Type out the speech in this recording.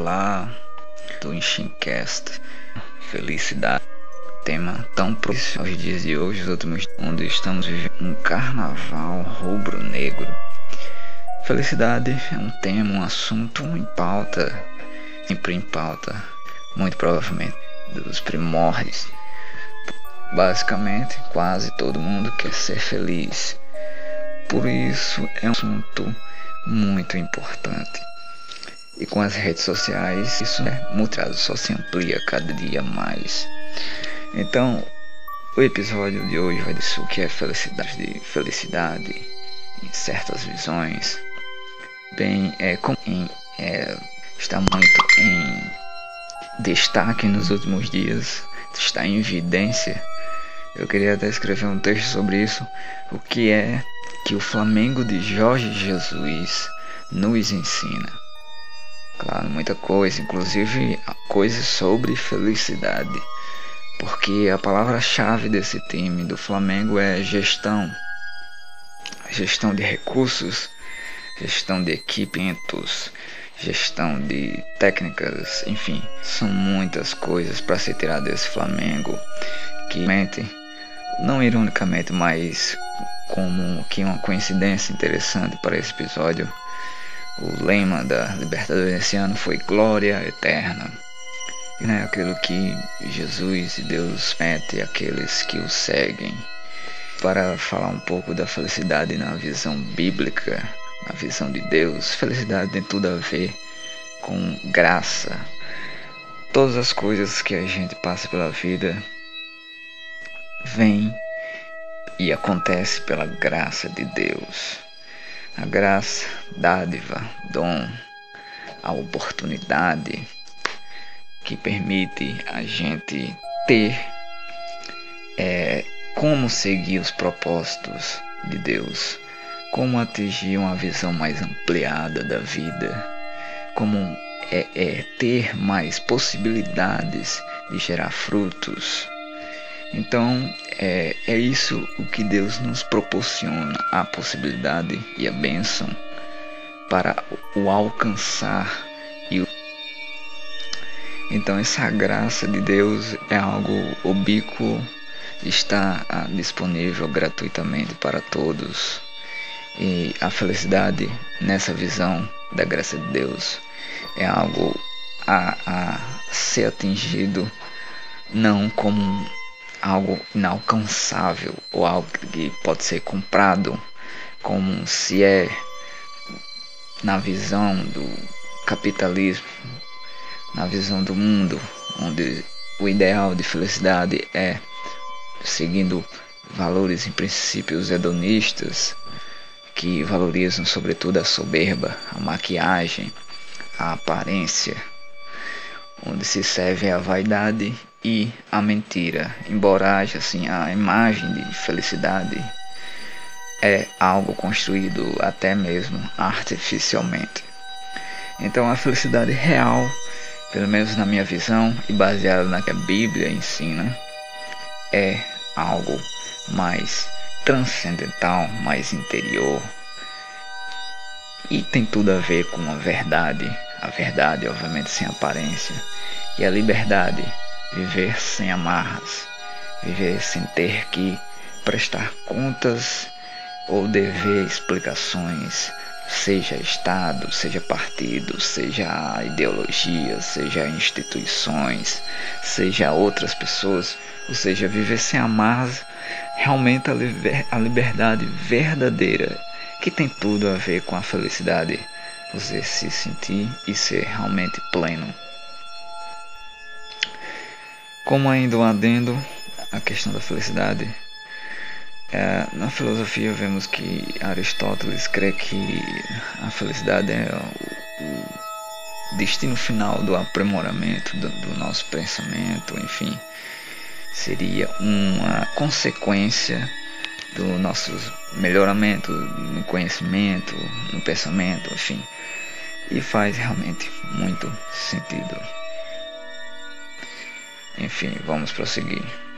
Olá, do Enchincast. Felicidade. Tema tão propício aos dias de hoje, os últimos onde estamos vivendo um carnaval rubro-negro. Felicidade é um tema, um assunto em pauta, sempre em pauta, muito provavelmente dos primórdios. Basicamente, quase todo mundo quer ser feliz. Por isso é um assunto muito importante. E com as redes sociais, isso é multado só se amplia cada dia mais. Então, o episódio de hoje vai dizer o que é felicidade, de felicidade em certas visões. Bem, é como em, é, está muito em destaque nos últimos dias, está em evidência. Eu queria até escrever um texto sobre isso, o que é que o Flamengo de Jorge Jesus nos ensina. Claro, muita coisa, inclusive coisas sobre felicidade, porque a palavra-chave desse time do Flamengo é gestão. Gestão de recursos, gestão de equipamentos, gestão de técnicas, enfim, são muitas coisas para se tirar desse Flamengo que mente, não ironicamente, mas como que uma coincidência interessante para esse episódio. O lema da Libertadores esse ano foi Glória Eterna. E é aquilo que Jesus e Deus mete àqueles que o seguem. Para falar um pouco da felicidade na visão bíblica, na visão de Deus, felicidade tem tudo a ver com graça. Todas as coisas que a gente passa pela vida vêm e acontece pela graça de Deus. A graça, dádiva, dom, a oportunidade que permite a gente ter é, como seguir os propósitos de Deus, como atingir uma visão mais ampliada da vida, como é, é ter mais possibilidades de gerar frutos então é, é isso o que Deus nos proporciona, a possibilidade e a bênção para o alcançar e o então essa graça de Deus é algo ubíquo, está ah, disponível gratuitamente para todos. E a felicidade nessa visão da graça de Deus é algo a, a ser atingido não como algo inalcançável ou algo que pode ser comprado, como se é na visão do capitalismo, na visão do mundo, onde o ideal de felicidade é seguindo valores e princípios hedonistas que valorizam sobretudo a soberba, a maquiagem, a aparência, onde se serve a vaidade e a mentira, embora haja assim a imagem de felicidade, é algo construído até mesmo artificialmente. Então a felicidade real, pelo menos na minha visão e baseada na que a Bíblia ensina, é algo mais transcendental, mais interior. E tem tudo a ver com a verdade, a verdade obviamente sem aparência. E a liberdade viver sem amarras, viver sem ter que prestar contas ou dever explicações, seja Estado, seja partido, seja ideologia, seja instituições, seja outras pessoas, ou seja, viver sem amarras, realmente a, liber a liberdade verdadeira, que tem tudo a ver com a felicidade, você se sentir e ser realmente pleno. Como ainda um adendo à questão da felicidade, é, na filosofia vemos que Aristóteles crê que a felicidade é o, o destino final do aprimoramento do, do nosso pensamento, enfim, seria uma consequência do nosso melhoramento no conhecimento, no pensamento, enfim, e faz realmente muito sentido. Enfim, vamos prosseguir.